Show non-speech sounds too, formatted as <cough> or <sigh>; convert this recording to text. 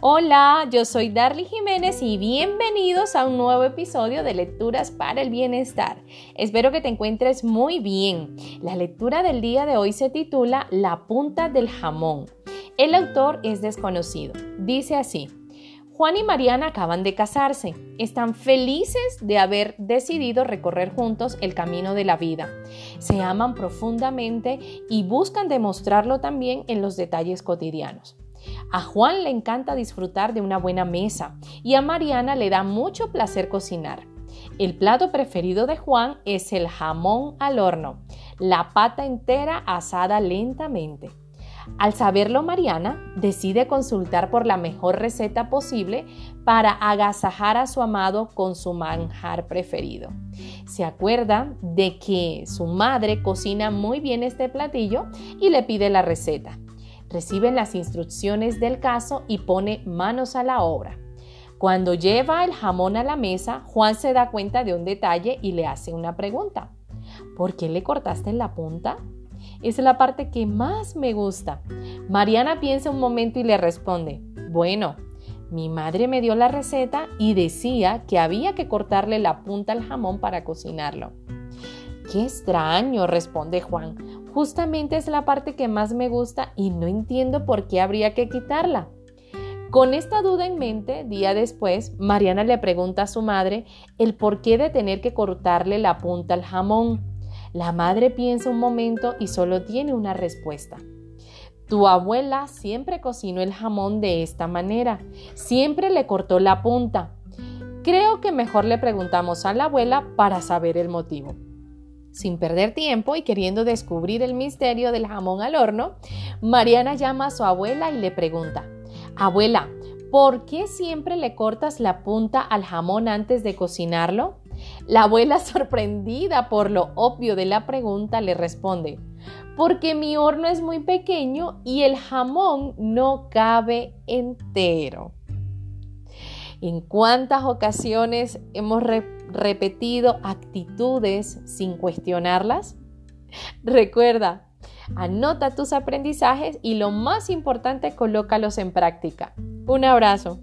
Hola, yo soy Darly Jiménez y bienvenidos a un nuevo episodio de Lecturas para el Bienestar. Espero que te encuentres muy bien. La lectura del día de hoy se titula La punta del jamón. El autor es desconocido. Dice así. Juan y Mariana acaban de casarse. Están felices de haber decidido recorrer juntos el camino de la vida. Se aman profundamente y buscan demostrarlo también en los detalles cotidianos. A Juan le encanta disfrutar de una buena mesa y a Mariana le da mucho placer cocinar. El plato preferido de Juan es el jamón al horno, la pata entera asada lentamente. Al saberlo, Mariana decide consultar por la mejor receta posible para agasajar a su amado con su manjar preferido. Se acuerda de que su madre cocina muy bien este platillo y le pide la receta recibe las instrucciones del caso y pone manos a la obra. Cuando lleva el jamón a la mesa, Juan se da cuenta de un detalle y le hace una pregunta. ¿Por qué le cortaste la punta? Es la parte que más me gusta. Mariana piensa un momento y le responde, bueno, mi madre me dio la receta y decía que había que cortarle la punta al jamón para cocinarlo. Qué extraño, responde Juan. Justamente es la parte que más me gusta y no entiendo por qué habría que quitarla. Con esta duda en mente, día después, Mariana le pregunta a su madre el porqué de tener que cortarle la punta al jamón. La madre piensa un momento y solo tiene una respuesta. Tu abuela siempre cocinó el jamón de esta manera, siempre le cortó la punta. Creo que mejor le preguntamos a la abuela para saber el motivo. Sin perder tiempo y queriendo descubrir el misterio del jamón al horno, Mariana llama a su abuela y le pregunta, Abuela, ¿por qué siempre le cortas la punta al jamón antes de cocinarlo? La abuela, <laughs> sorprendida por lo obvio de la pregunta, le responde, porque mi horno es muy pequeño y el jamón no cabe entero. ¿En cuántas ocasiones hemos repetido actitudes sin cuestionarlas? Recuerda, anota tus aprendizajes y lo más importante, colócalos en práctica. Un abrazo.